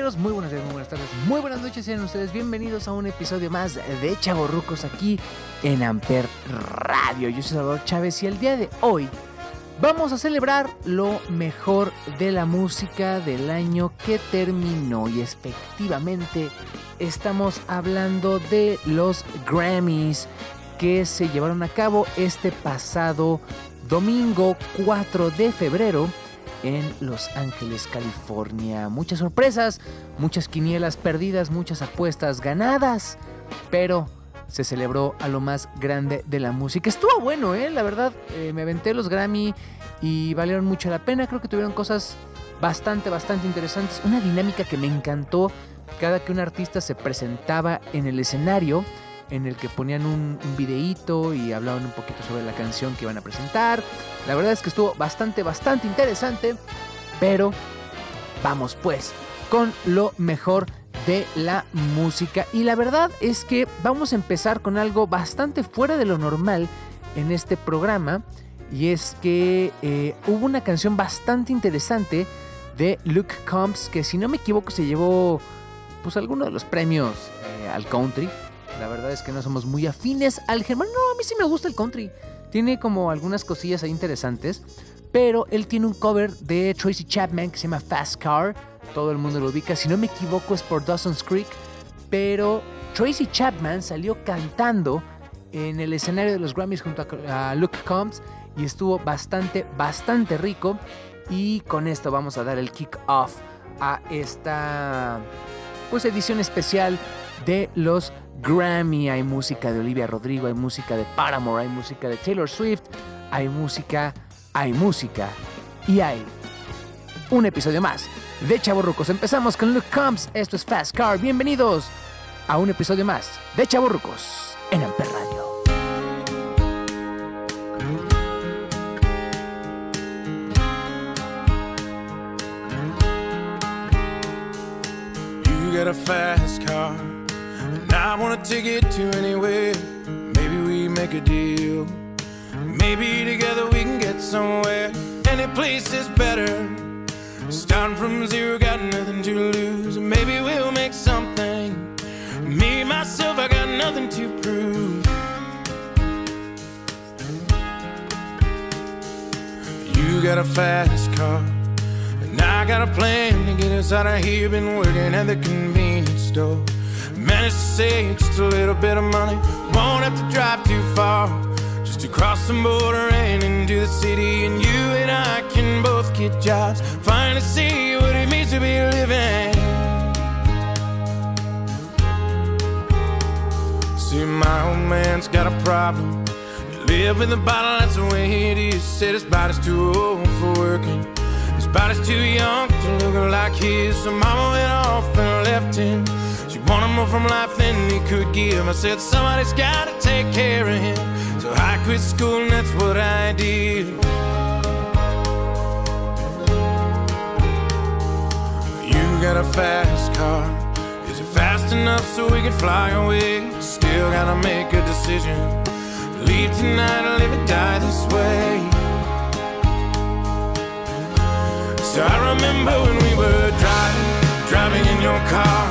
Muy buenos días, muy buenas tardes, muy buenas noches, sean ustedes bienvenidos a un episodio más de Chavorrucos aquí en Amper Radio. Yo soy Salvador Chávez y el día de hoy vamos a celebrar lo mejor de la música del año que terminó y efectivamente estamos hablando de los Grammys que se llevaron a cabo este pasado domingo 4 de febrero en Los Ángeles, California. Muchas sorpresas, muchas quinielas perdidas, muchas apuestas ganadas, pero se celebró a lo más grande de la música. Estuvo bueno, ¿eh? La verdad, eh, me aventé los Grammy y valieron mucho la pena. Creo que tuvieron cosas bastante, bastante interesantes. Una dinámica que me encantó cada que un artista se presentaba en el escenario en el que ponían un, un videíto y hablaban un poquito sobre la canción que iban a presentar. La verdad es que estuvo bastante, bastante interesante. Pero vamos pues con lo mejor de la música. Y la verdad es que vamos a empezar con algo bastante fuera de lo normal en este programa. Y es que eh, hubo una canción bastante interesante de Luke Combs que si no me equivoco se llevó pues alguno de los premios eh, al country. La verdad es que no somos muy afines al género. No, a mí sí me gusta el country. Tiene como algunas cosillas ahí interesantes. Pero él tiene un cover de Tracy Chapman que se llama Fast Car. Todo el mundo lo ubica. Si no me equivoco es por Dawson's Creek. Pero Tracy Chapman salió cantando en el escenario de los Grammys junto a Luke Combs. Y estuvo bastante, bastante rico. Y con esto vamos a dar el kick off a esta pues edición especial de los Grammy, hay música de Olivia Rodrigo, hay música de Paramore, hay música de Taylor Swift, hay música, hay música y hay un episodio más de Chavorrucos. Empezamos con Luke Combs, esto es Fast Car, bienvenidos a un episodio más de Chavorrucos en Amper Radio. It to anywhere. Maybe we make a deal. Maybe together we can get somewhere. Any place is better. Starting from zero, got nothing to lose. Maybe we'll make something. Me, myself, I got nothing to prove. You got a fast car. And I got a plan to get us out of here. Been working at the convenience store. Managed to save just a little bit of money. Won't have to drive too far. Just to cross the border and into the city. And you and I can both get jobs. Finally see what it means to be living. See, my old man's got a problem. He live with a bottle, that's the way it is. Said his body's too old for working. His body's too young to look like his. So mama went off and left him. Wanted more from life than he could give. I said somebody's gotta take care of him. So I quit school and that's what I did. You got a fast car. Is it fast enough so we can fly away? Still gotta make a decision. Leave tonight or live or die this way. So I remember when we were driving, driving in your car.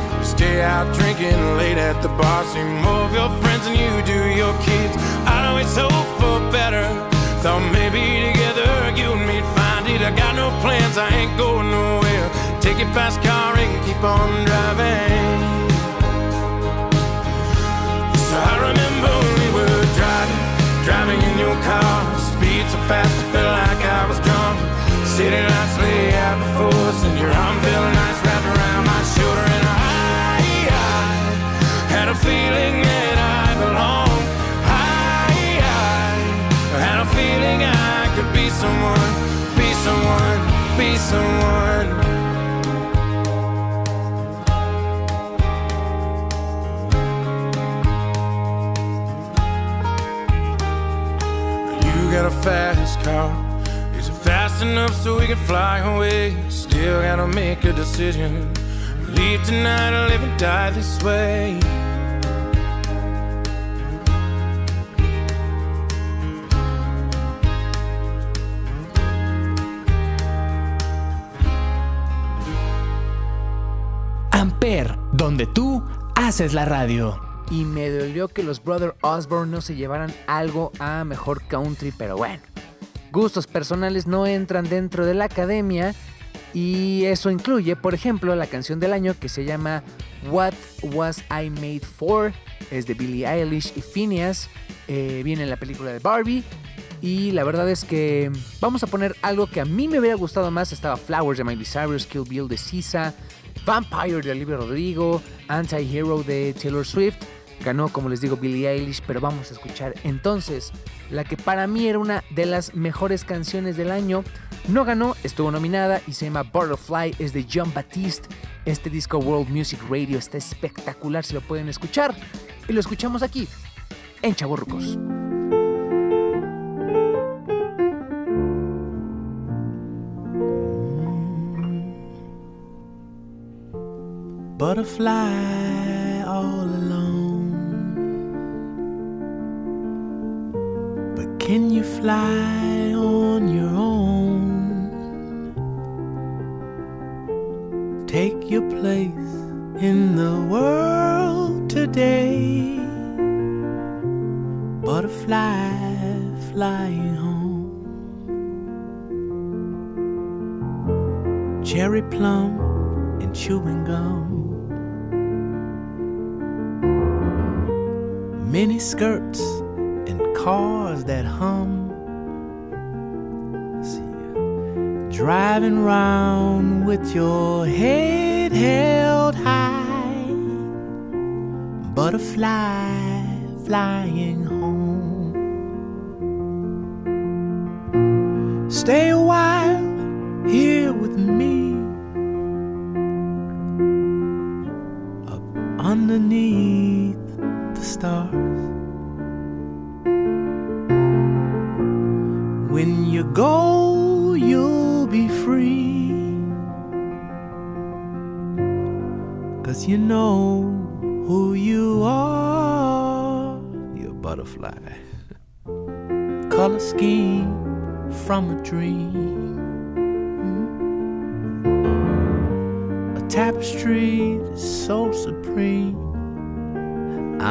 Stay out drinking late at the bar. See more of your friends than you do your kids. I'd always hope for better. Thought maybe together you and me'd find it. I got no plans, I ain't going nowhere. Take your fast car and keep on driving. So I remember we were driving, driving in your car. Speed so fast, I felt like I was drunk. City lights lay out before us, and your arm felt nice wrapped around my shoulder. And I had a feeling that I belonged. I, I had a feeling I could be someone, be someone, be someone. You got a fast car. Is it fast enough so we can fly away? Still gotta make a decision. Leave tonight or live and die this way. Donde tú haces la radio. Y me dolió que los Brother Osborne no se llevaran algo a mejor country, pero bueno. Gustos personales no entran dentro de la academia y eso incluye, por ejemplo, la canción del año que se llama What Was I Made For, es de Billie Eilish y Phineas, eh, viene en la película de Barbie. Y la verdad es que vamos a poner algo que a mí me hubiera gustado más, estaba Flowers de Miley Cyrus, Kill Bill de Sisa, Vampire de Olivia Rodrigo, Anti-Hero de Taylor Swift, ganó como les digo Billie Eilish, pero vamos a escuchar entonces la que para mí era una de las mejores canciones del año. No ganó, estuvo nominada y se llama Butterfly, es de John Baptiste. Este disco World Music Radio está espectacular, si lo pueden escuchar. Y lo escuchamos aquí, en Chaburrucos. Butterfly all alone. But can you fly on your own? Take your place in the world today. Butterfly flying home. Cherry plum and chewing gum. Mini skirts and cars that hum. I see driving round with your head held high, butterfly flying home. Stay a while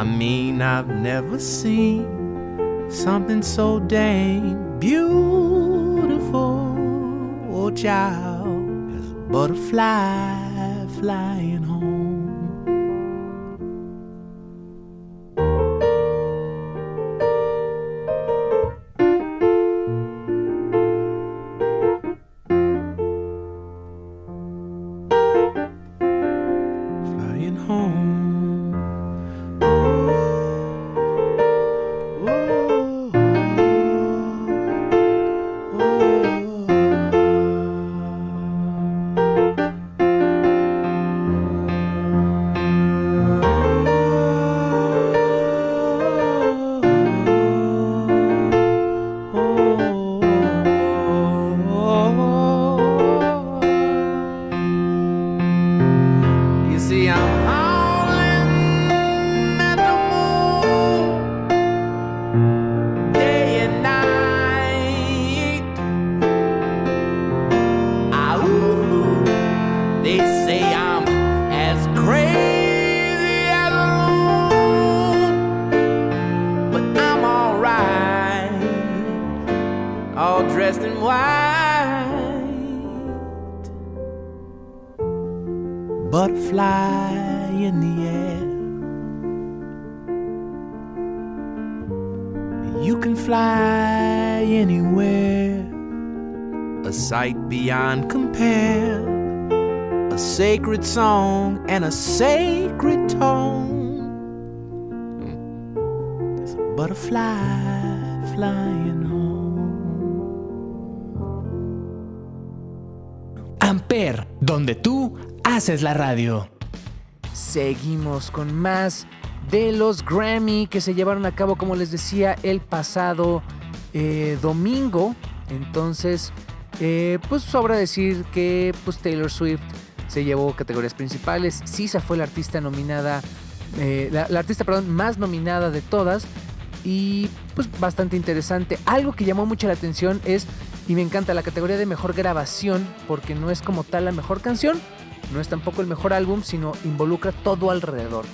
I mean, I've never seen something so dang beautiful. Oh, child, as a butterfly flying home. Song and a sacred tone. Butterfly flying home. Amper, donde tú haces la radio. Seguimos con más de los Grammy que se llevaron a cabo, como les decía, el pasado eh, domingo. Entonces, eh, pues sobra decir que pues, Taylor Swift se llevó categorías principales. Sisa fue la artista nominada, eh, la, artista, perdón, más nominada de todas. Y pues bastante interesante. Algo que llamó mucho la atención es, y me encanta, la categoría de mejor grabación, porque no es como tal la mejor canción, no es tampoco el mejor álbum, sino involucra todo alrededor.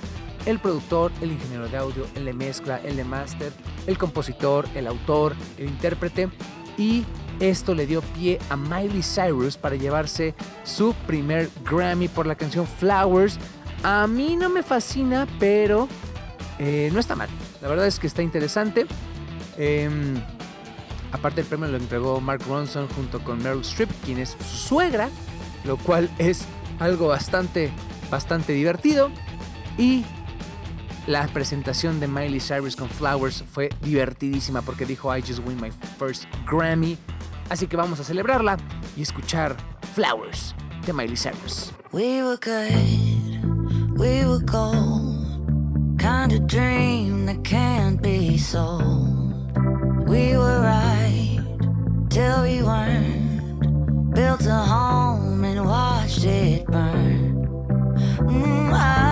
El productor, el ingeniero de audio, el de mezcla, el de master, el compositor, el autor, el intérprete. Y esto le dio pie a Miley Cyrus para llevarse su primer Grammy por la canción Flowers. A mí no me fascina, pero eh, no está mal. La verdad es que está interesante. Em, aparte el premio lo entregó Mark Ronson junto con Meryl Streep, quien es su suegra, lo cual es algo bastante, bastante divertido. Y la presentación de Miley Cyrus con Flowers fue divertidísima porque dijo I just win my first Grammy. Así que vamos a celebrarla y escuchar Flowers de Miley Cyrus. We were good, we were gold. Kind of dream that can't be sold. We were right till we weren't. Built a home and watched it burn. Mm, I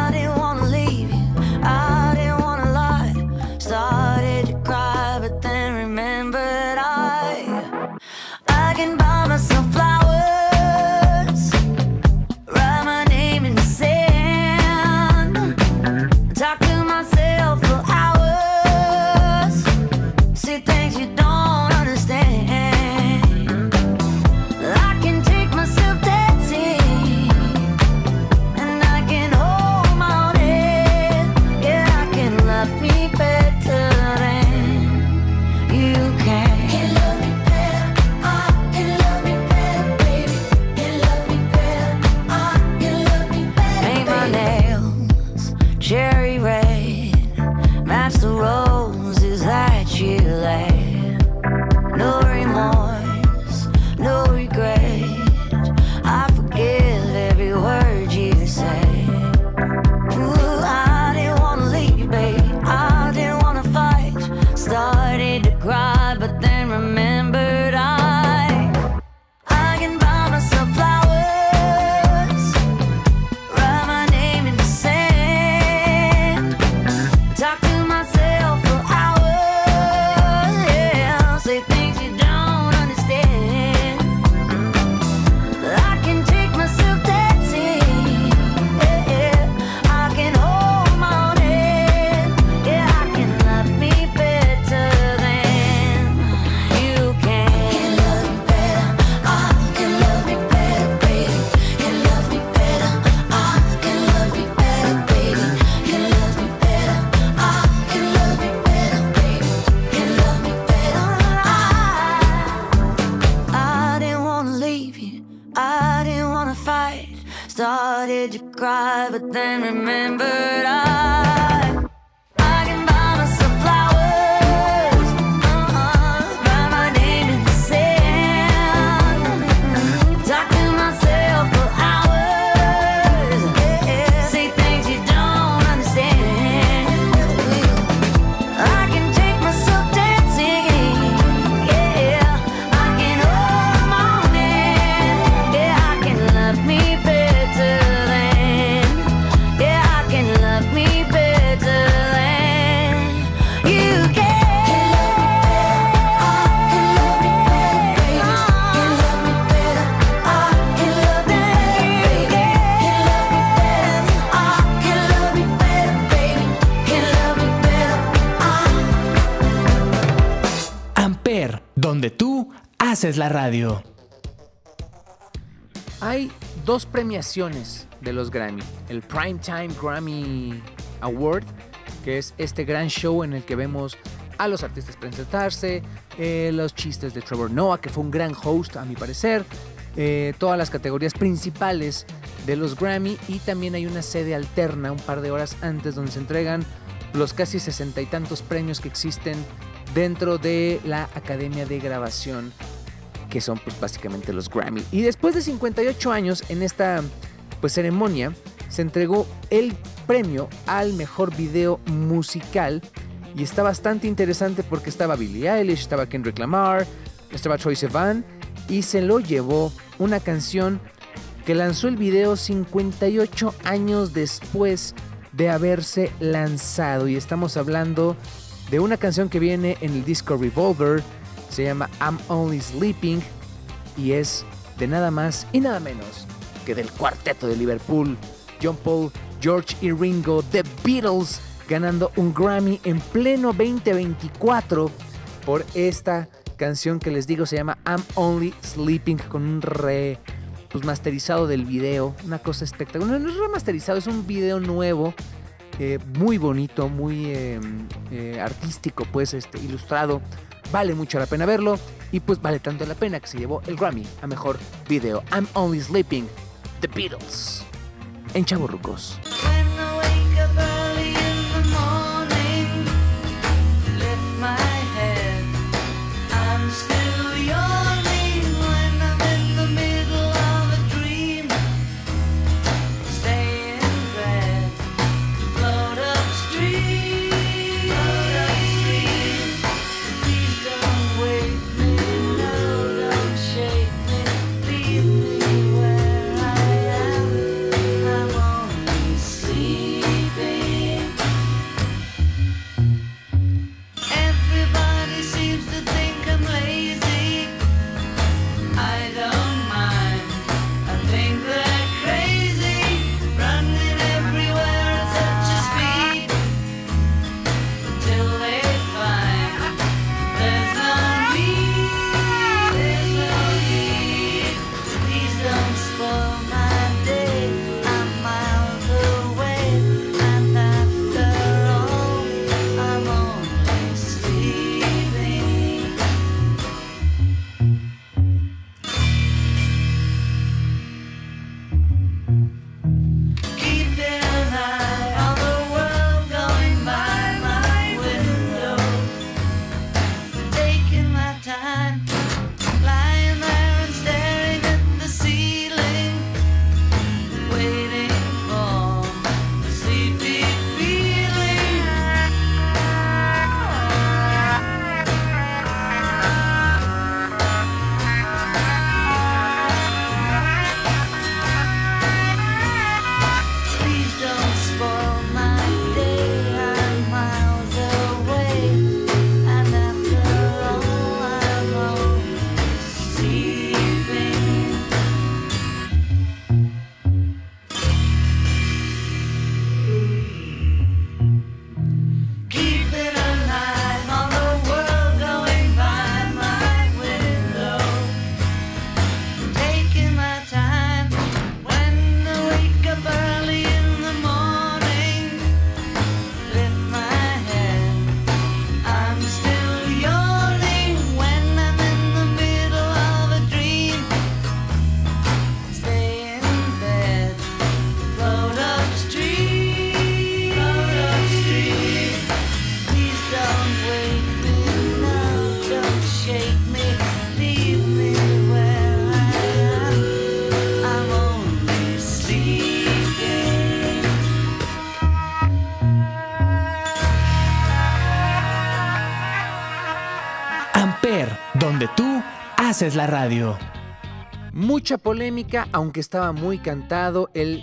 Haces la radio. hay dos premiaciones de los Grammy. El Primetime Grammy Award, que es este gran show en el que vemos a los artistas presentarse, eh, los chistes de Trevor Noah, que fue un gran host a mi parecer, eh, todas las categorías principales de los Grammy y también hay una sede alterna un par de horas antes donde se entregan los casi sesenta y tantos premios que existen dentro de la Academia de Grabación, que son pues básicamente los Grammy. Y después de 58 años en esta pues ceremonia se entregó el premio al mejor video musical y está bastante interesante porque estaba Billie Eilish, estaba Kendrick Lamar, estaba Troy Sivan y se lo llevó una canción que lanzó el video 58 años después de haberse lanzado y estamos hablando de una canción que viene en el disco Revolver, se llama I'm Only Sleeping y es de nada más y nada menos que del cuarteto de Liverpool, John Paul, George y Ringo, The Beatles, ganando un Grammy en pleno 2024 por esta canción que les digo se llama I'm Only Sleeping con un re pues masterizado del video, una cosa espectacular. No es remasterizado, es un video nuevo, eh, muy bonito, muy eh, eh, artístico, pues este, ilustrado. Vale mucho la pena verlo y pues vale tanto la pena que se llevó el Grammy a mejor video. I'm Only Sleeping, The Beatles, en Chaburrucos. Haces la radio. Mucha polémica, aunque estaba muy cantado, el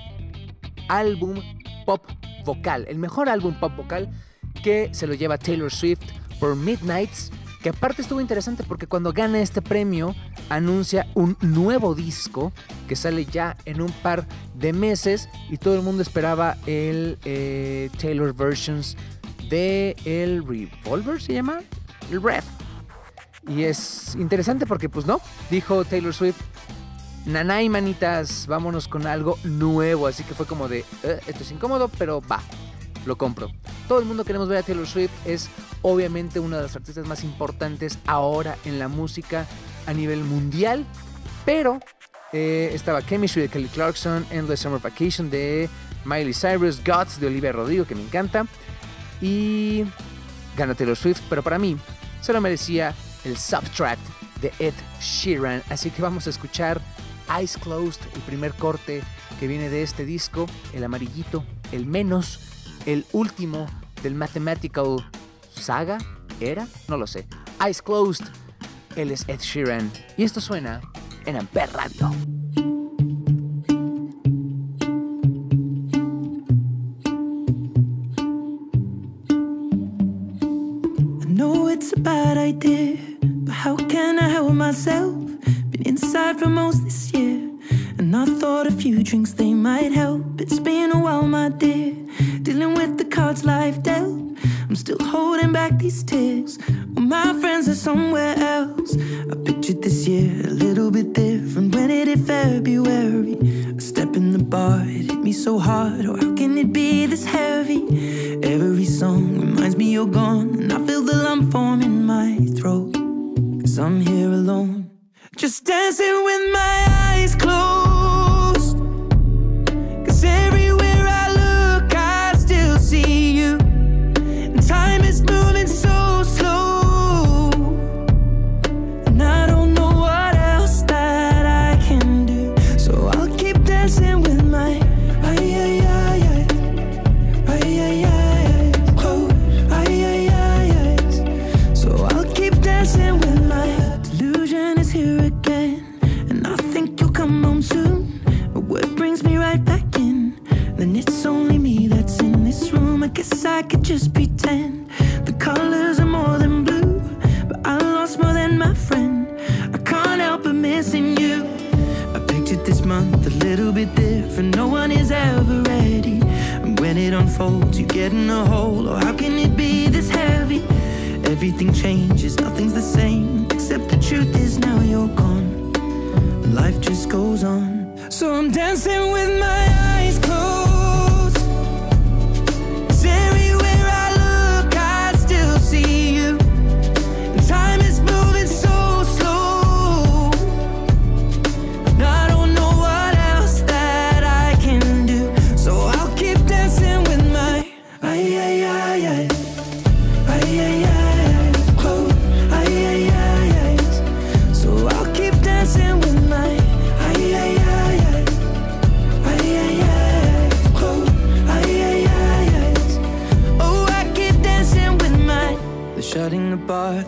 álbum pop vocal, el mejor álbum pop vocal que se lo lleva Taylor Swift por Midnights, que aparte estuvo interesante porque cuando gana este premio anuncia un nuevo disco que sale ya en un par de meses y todo el mundo esperaba el eh, Taylor Versions de el Revolver, ¿se llama? El Rev. Y es interesante porque pues no, dijo Taylor Swift, Nanay, manitas, vámonos con algo nuevo. Así que fue como de, "Eh, esto es incómodo, pero va, lo compro. Todo el mundo queremos ver a Taylor Swift. Es obviamente una de las artistas más importantes ahora en la música a nivel mundial. Pero eh, estaba Chemistry de Kelly Clarkson, Endless Summer Vacation de Miley Cyrus, Gods de Olivia Rodrigo, que me encanta. Y gana Taylor Swift, pero para mí se lo merecía el Subtract de Ed Sheeran. Así que vamos a escuchar Eyes Closed, el primer corte que viene de este disco, el amarillito, el menos, el último del Mathematical Saga, ¿era? No lo sé. Eyes Closed, él es Ed Sheeran y esto suena en Amper Radio. I it's a bad idea, help myself? Been inside for most this year, and I thought a few drinks they might help. It's been a while, my dear, dealing with the cards life dealt. I'm still holding back these tears. Well, my friends are somewhere else. I pictured this year a little bit different when it hit February. A step in the bar, it hit me so hard. Oh, how can it be this heavy? Every song reminds me you're gone, and I feel the lump form in my throat. Cause I'm here alone, just dancing with my eyes closed.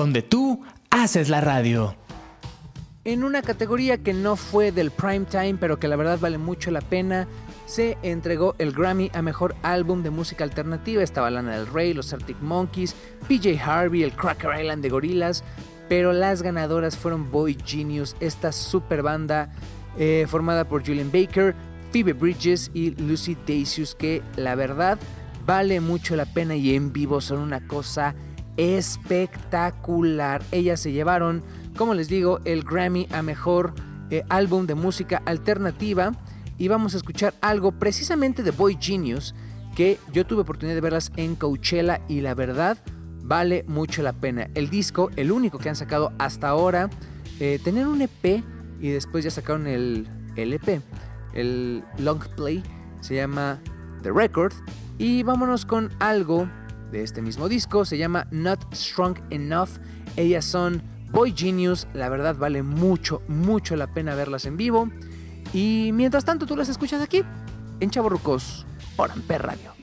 donde tú haces la radio. En una categoría que no fue del prime time, pero que la verdad vale mucho la pena, se entregó el Grammy a Mejor Álbum de Música Alternativa. Estaba Lana del Rey, los Arctic Monkeys, PJ Harvey, el Cracker Island de Gorillaz, pero las ganadoras fueron Boy Genius, esta super banda eh, formada por Julian Baker, Phoebe Bridges y Lucy Dacus, que la verdad vale mucho la pena y en vivo son una cosa espectacular. Ellas se llevaron, como les digo, el Grammy a Mejor eh, Álbum de Música Alternativa y vamos a escuchar algo precisamente de Boy Genius que yo tuve oportunidad de verlas en Coachella y la verdad vale mucho la pena. El disco, el único que han sacado hasta ahora, eh, tenían un EP y después ya sacaron el, el EP, el long play, se llama The Record. Y vámonos con algo de este mismo disco, se llama Not Strong Enough. Ellas son Boy Genius, la verdad vale mucho, mucho la pena verlas en vivo. Y mientras tanto tú las escuchas aquí, en Chaborrucos, por Amper Radio.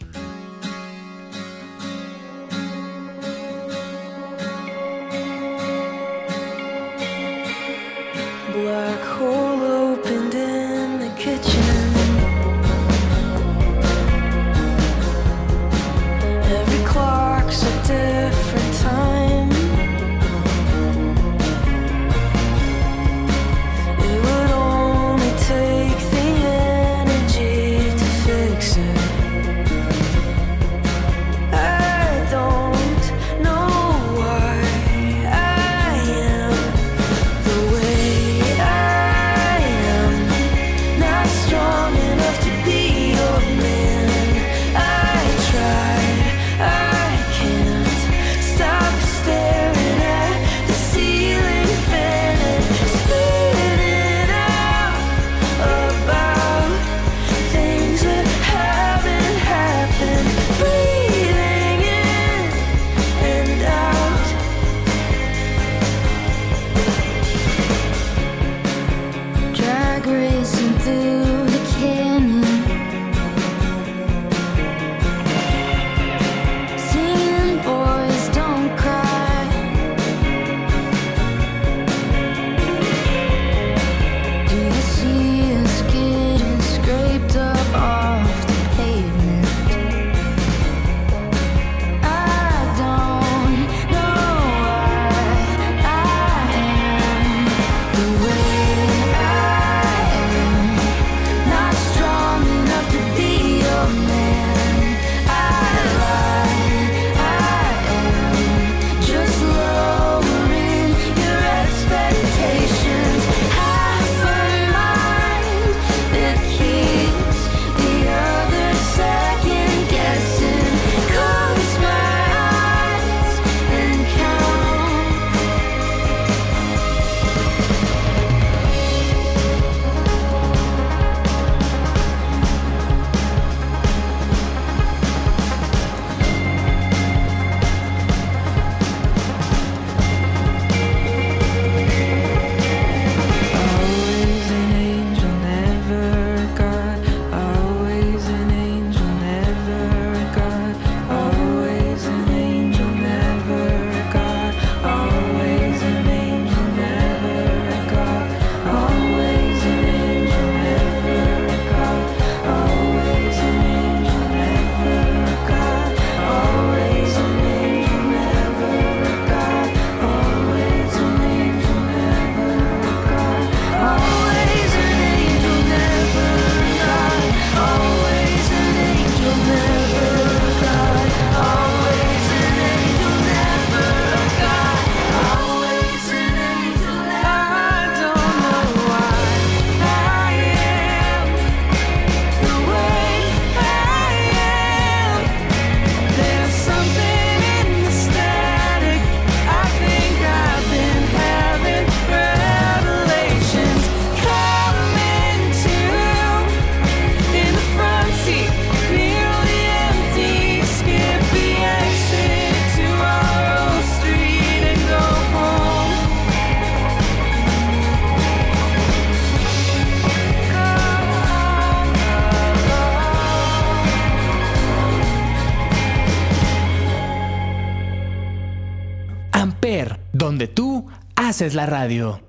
Donde tú haces la radio.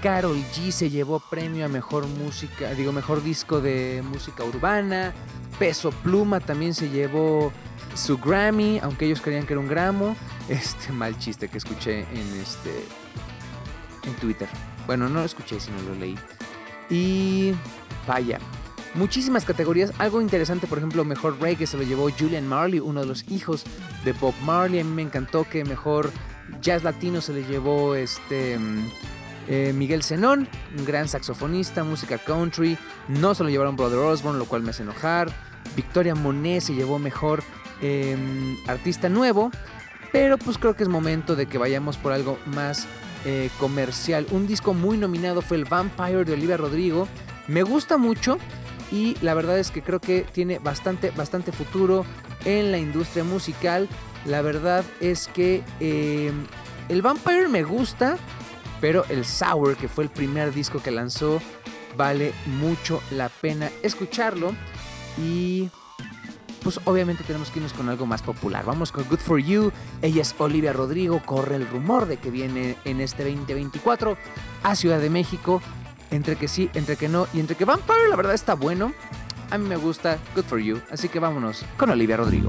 Carol G se llevó premio a mejor música, digo, mejor disco de música urbana. Peso Pluma también se llevó su Grammy, aunque ellos creían que era un gramo. Este mal chiste que escuché en este en Twitter. Bueno, no lo escuché, sino lo leí. Y vaya, muchísimas categorías. Algo interesante, por ejemplo, mejor reggae se lo llevó Julian Marley, uno de los hijos de Bob Marley. A mí me encantó que mejor jazz latino se le llevó este eh, Miguel Zenón, un gran saxofonista, música country. No se lo llevaron Brother Osborne, lo cual me hace enojar. Victoria Monet se llevó mejor eh, artista nuevo. Pero pues creo que es momento de que vayamos por algo más eh, comercial. Un disco muy nominado fue el Vampire de Olivia Rodrigo. Me gusta mucho y la verdad es que creo que tiene bastante, bastante futuro en la industria musical. La verdad es que eh, El Vampire me gusta, pero el Sour, que fue el primer disco que lanzó, vale mucho la pena escucharlo. Y pues obviamente tenemos que irnos con algo más popular. Vamos con Good For You. Ella es Olivia Rodrigo. Corre el rumor de que viene en este 2024 a Ciudad de México. Entre que sí, entre que no y entre que Vampire la verdad está bueno. A mí me gusta Good For You. Así que vámonos con Olivia Rodrigo.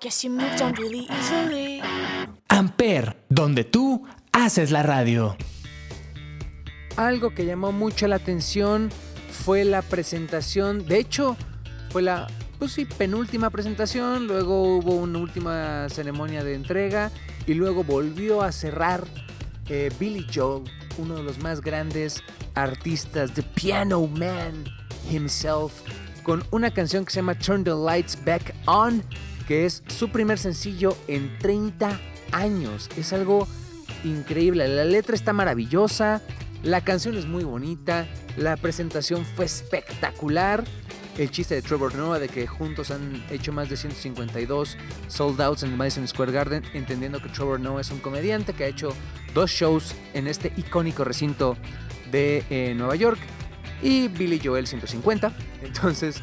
guess you moved on really easily. Amper, donde tú haces la radio. Algo que llamó mucho la atención fue la presentación. De hecho, fue la pues sí, penúltima presentación. Luego hubo una última ceremonia de entrega. Y luego volvió a cerrar eh, Billy Joel, uno de los más grandes artistas de Piano Man himself, con una canción que se llama Turn the Lights Back On, que es su primer sencillo en 30 años. Es algo increíble. La letra está maravillosa, la canción es muy bonita, la presentación fue espectacular. El chiste de Trevor Noah de que juntos han hecho más de 152 sold outs en Madison Square Garden, entendiendo que Trevor Noah es un comediante que ha hecho dos shows en este icónico recinto de eh, Nueva York y Billy Joel 150. Entonces,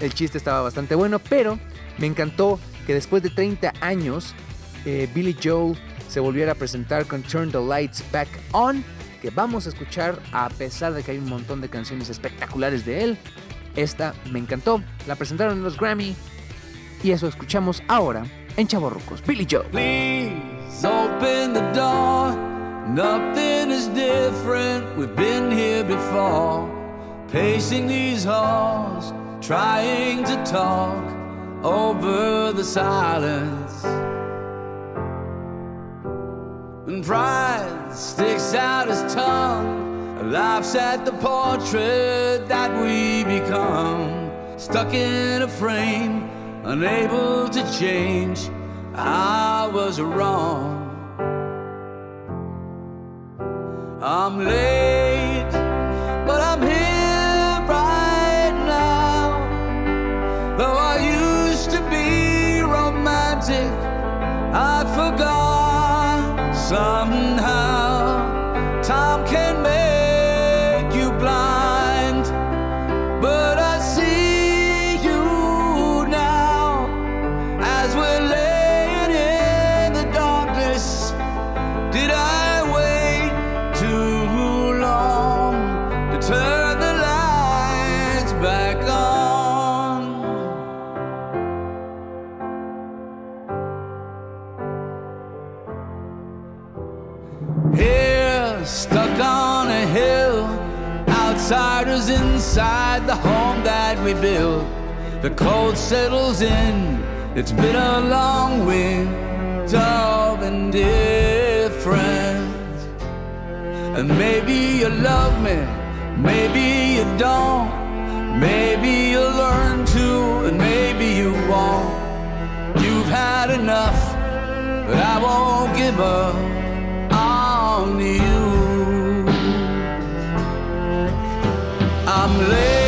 el chiste estaba bastante bueno, pero me encantó que después de 30 años, eh, Billy Joel se volviera a presentar con Turn the Lights Back On, que vamos a escuchar a pesar de que hay un montón de canciones espectaculares de él. Esta me encantó, la presentaron en los Grammy y eso escuchamos ahora en Chavorrucos. Billy Joel. Please open the door. Nothing is different. We've been here before. Pacing these halls, trying to talk over the silence. And pride sticks out his tongue laughs at the portrait that we become. Stuck in a frame, unable to change. I was wrong. I'm late, some stuck on a hill, outsiders inside the home that we built. The cold settles in, it's been a long winter of indifference. And maybe you love me, maybe you don't. Maybe you'll learn to, and maybe you won't. You've had enough, but I won't give up I'm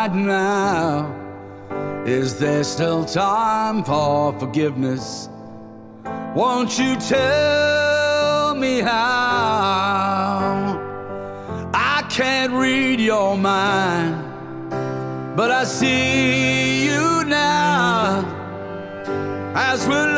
right now. Is there still time for forgiveness? Won't you tell me how? I can't read your mind, but I see you now as we're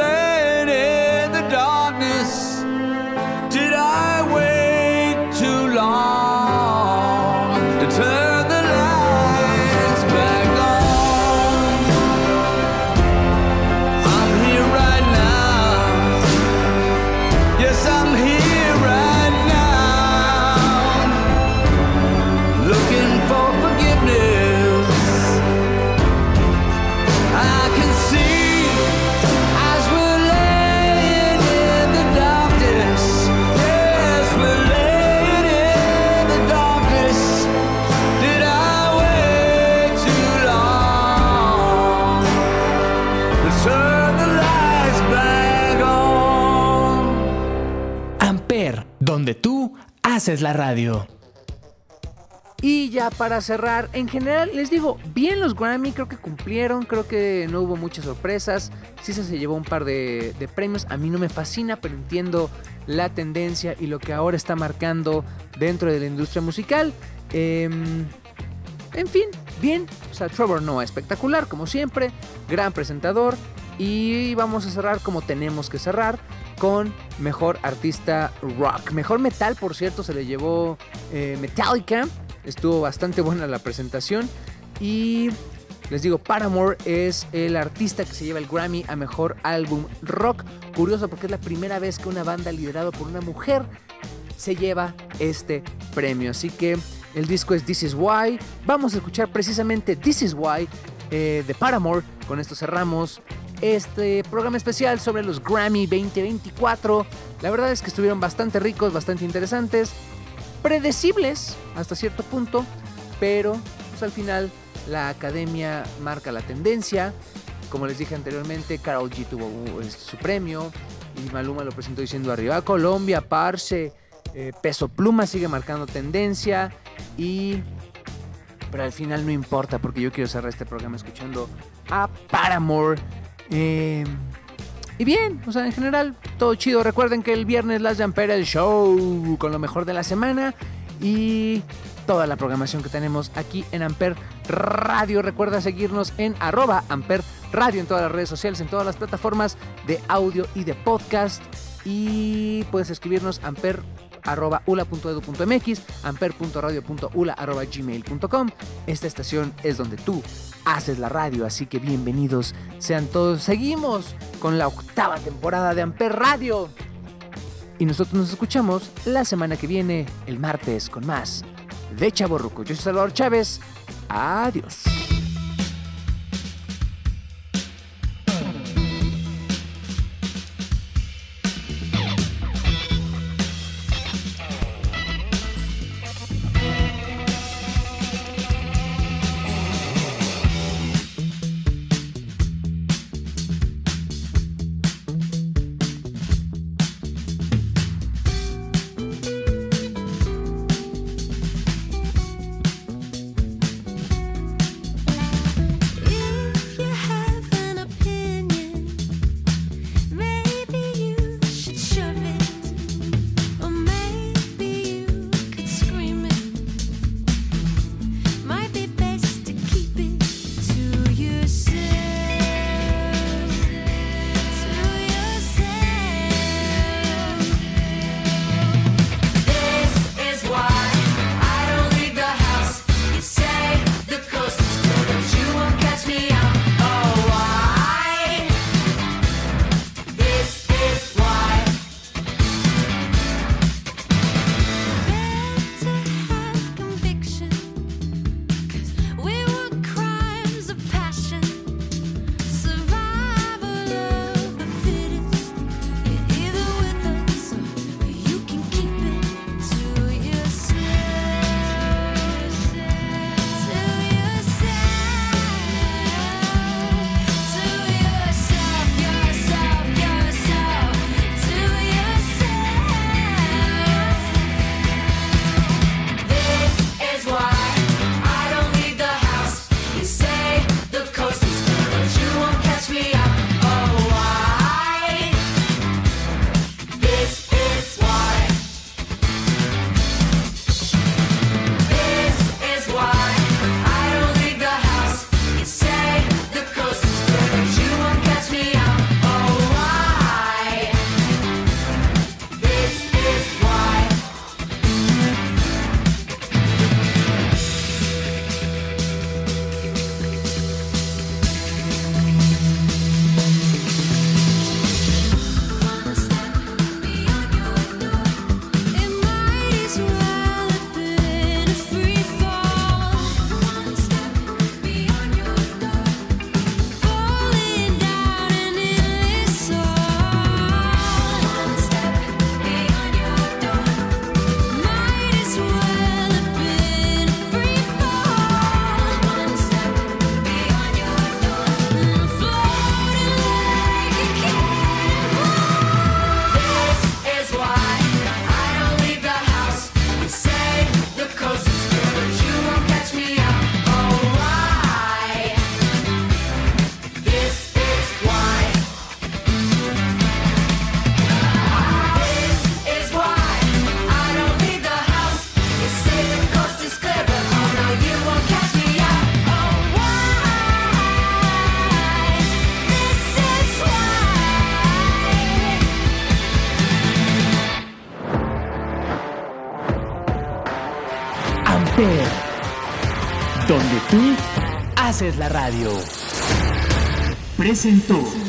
haces la radio. Y ya para cerrar, en general les digo, bien los Grammy, creo que cumplieron, creo que no hubo muchas sorpresas, sí se, llevó un par de, de premios, a mí no me fascina, pero entiendo la tendencia y lo que ahora está marcando dentro de la industria musical. Em, en fin, bien, o sea, Trevor Noah espectacular, como siempre, gran presentador. Y vamos a cerrar como tenemos que cerrar con mejor artista rock. Mejor metal, por cierto, se le llevó eh, Metallica. Estuvo bastante buena la presentación. Y les digo, Paramore es el artista que se lleva el Grammy a mejor álbum rock. Curioso porque es la primera vez que una banda liderada por una mujer se lleva este premio. Así que el disco es This Is Why. Vamos a escuchar precisamente This Is Why eh, de Paramore. Con esto cerramos este programa especial sobre los Grammy 2024. La verdad es que estuvieron bastante ricos, bastante interesantes, predecibles hasta cierto punto, pero pues, al final la academia marca la tendencia. Como les dije anteriormente, Carol G tuvo uh, este, su premio y Maluma lo presentó diciendo arriba Colombia, Parse, eh, Peso Pluma sigue marcando tendencia y... Pero al final no importa porque yo quiero cerrar este programa escuchando a Paramore eh, y bien, o sea, en general, todo chido. Recuerden que el viernes Las Jampera el show con lo mejor de la semana y toda la programación que tenemos aquí en Amper Radio. Recuerda seguirnos en arroba Amper Radio en todas las redes sociales, en todas las plataformas de audio y de podcast. Y puedes escribirnos amper arroba ula.edu.mx, Esta estación es donde tú haces la radio, así que bienvenidos sean todos. Seguimos con la octava temporada de Amper Radio. Y nosotros nos escuchamos la semana que viene, el martes, con más de Chaborruco. Yo soy Salvador Chávez. Adiós. la radio. Presentó.